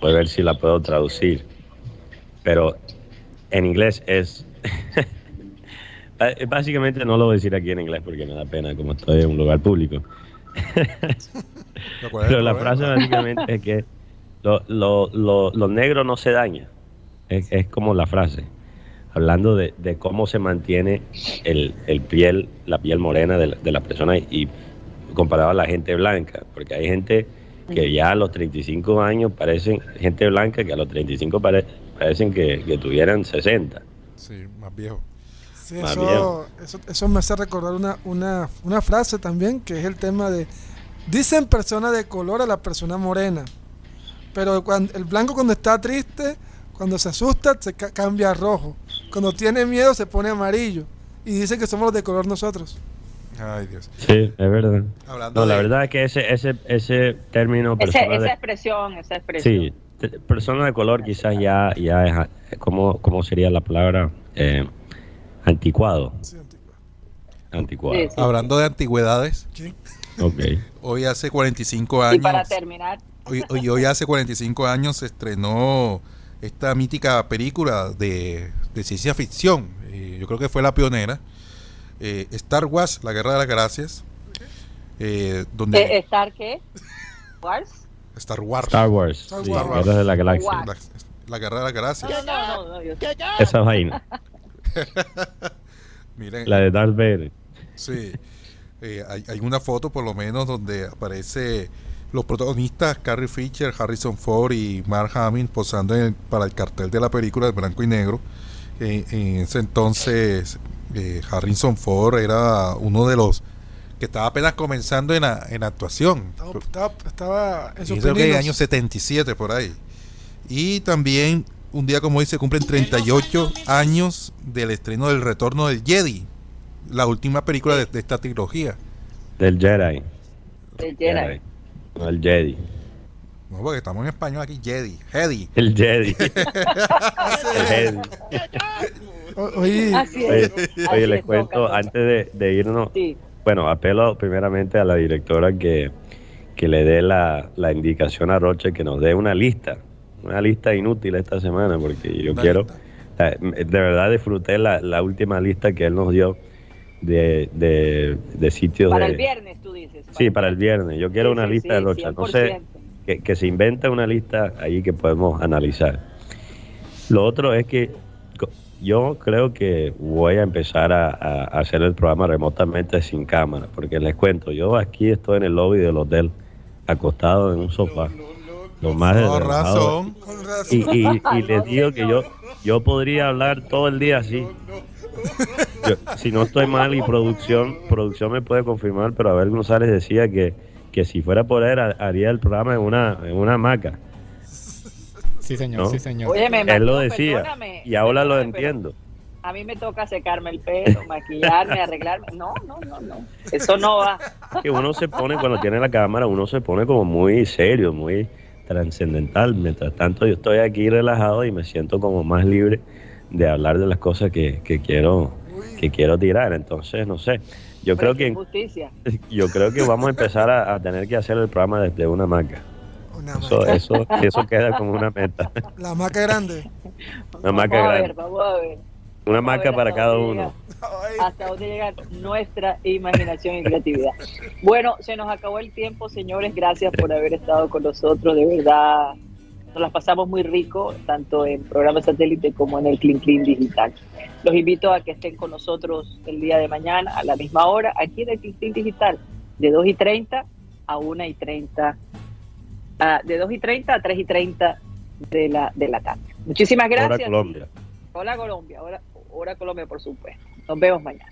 voy a ver si la puedo traducir, pero en inglés es... [laughs] Ba- Básicamente no lo voy a decir aquí en inglés porque me da pena como estoy en un lugar público. ¿Cuál es el Pero la frase básicamente es que lo, lo, lo, lo negro no se daña. Es, es como la frase. Hablando de, de cómo se mantiene el, el piel, la piel morena de la, de la persona y comparado a la gente blanca. Porque hay gente que ya a los 35 años parecen, gente blanca que a los 35 pare- parecen que, que tuvieran 60. Sí, más viejo. Sí, eso, eso, eso me hace recordar una, una, una frase también, que es el tema de, dicen persona de color a la persona morena, pero cuando, el blanco cuando está triste, cuando se asusta, se ca- cambia a rojo. Cuando tiene miedo, se pone amarillo. Y dicen que somos los de color nosotros. Ay, Dios. Sí, es verdad. Hablando No, la de- verdad es que ese, ese, ese término Ese- esa de- expresión, esa expresión. Sí, persona de color quizás ya, ya es, ¿cómo, cómo sería la palabra? Eh, anticuado. Sí. Anticuado. Sí, sí. Hablando de antigüedades, ¿Quién? Ok. hoy hace 45 Y años. para terminar, Hoy, hoy, hoy hace 45 años se estrenó esta mítica película de, de ciencia ficción. eh, yo creo que fue la pionera. eh, Star Wars, La Guerra de las Galaxias. eh, donde eh, ¿estar qué? [laughs] ¿Wars? Star Wars. Star Wars. Star sí, Wars. Guerras de la Galaxia. Guau. La, la Guerra de las Galaxias. No, no, no, no, yo- Esa vaina. [laughs] Miren, La de Darth Vader. Sí. Eh, hay, hay una foto, por lo menos, donde aparece los protagonistas Carrie Fisher, Harrison Ford y Mark Hamill posando en el- para el cartel de la película de blanco y negro. Eh, en ese entonces, eh, Harrison Ford era uno de los que estaba apenas comenzando en, en actuación. Estaba, estaba, estaba en sus que en pininos. año 77 por ahí. Y también un día como hoy se cumplen 38 años del estreno del Retorno del Jedi, la última película de, de esta trilogía. Del Jedi. El Jedi. No, el Jedi. No, porque estamos en español aquí, Jedi, Jedi. El Jedi. [laughs] el Jedi. Oye, les es, cuento toca, antes de, de irnos. Sí. Bueno, apelo primeramente a la directora que, que le dé la, la indicación a Roche que nos dé una lista. Una lista inútil esta semana porque yo Una quiero. lista. De verdad disfruté la, la última lista que él nos dio de, de, de sitios Para de. el viernes, tú dices. Sí, para el viernes. Yo quiero Sí, una sí, lista sí, de Rocha. No sé, 100%. que, que se inventa una lista ahí que podemos analizar. Lo otro es que yo creo que voy a empezar a, a hacer el programa remotamente sin cámara, porque les cuento, yo aquí estoy en el lobby del hotel, acostado en un sofá, lo más razón. con razón. Y, y- y les digo que yo, yo podría hablar todo el día así. Yo- si no estoy mal y producción, producción me puede confirmar, pero Abel González decía que, que si fuera por él ha- haría el programa en una, en una hamaca. Sí, señor, ¿No? sí, señor. Oye, me Él lo decía perdóname, y ahora lo entiendo. A mí me toca secarme el pelo, maquillarme, arreglarme. No, no, no, no. Eso no va. Que uno se pone, cuando tiene la cámara, uno se pone como muy serio, muy trascendental. Mientras tanto, yo estoy aquí relajado y me siento como más libre de hablar de las cosas que, que quiero que quiero tirar. Entonces, no sé. Yo creo que Justicia. [laughs] yo creo que vamos a empezar a, a tener que hacer el programa desde una maca. Una Eso, maca. eso, eso queda como una meta. La maca grande. Una maca vamos a ver, grande. vamos a ver. Una Vamos a maca ver para cada uno. llega- hasta dónde llega nuestra imaginación y creatividad. Bueno, se nos acabó el tiempo, señores. Gracias por haber estado con nosotros. De verdad, nos las pasamos muy rico, tanto en programa satélite como en el Clean Clean Digital. Los invito a que estén con nosotros el día de mañana a la misma hora, aquí en el Clean Clean Digital, de 2 y 30 a 1 y 30, ah, de 2 y 30 a 3 y 30 de la, de la tarde. Muchísimas gracias. Colombia. Hola Colombia, ahora, Hora Colombia, por supuesto. Nos vemos mañana.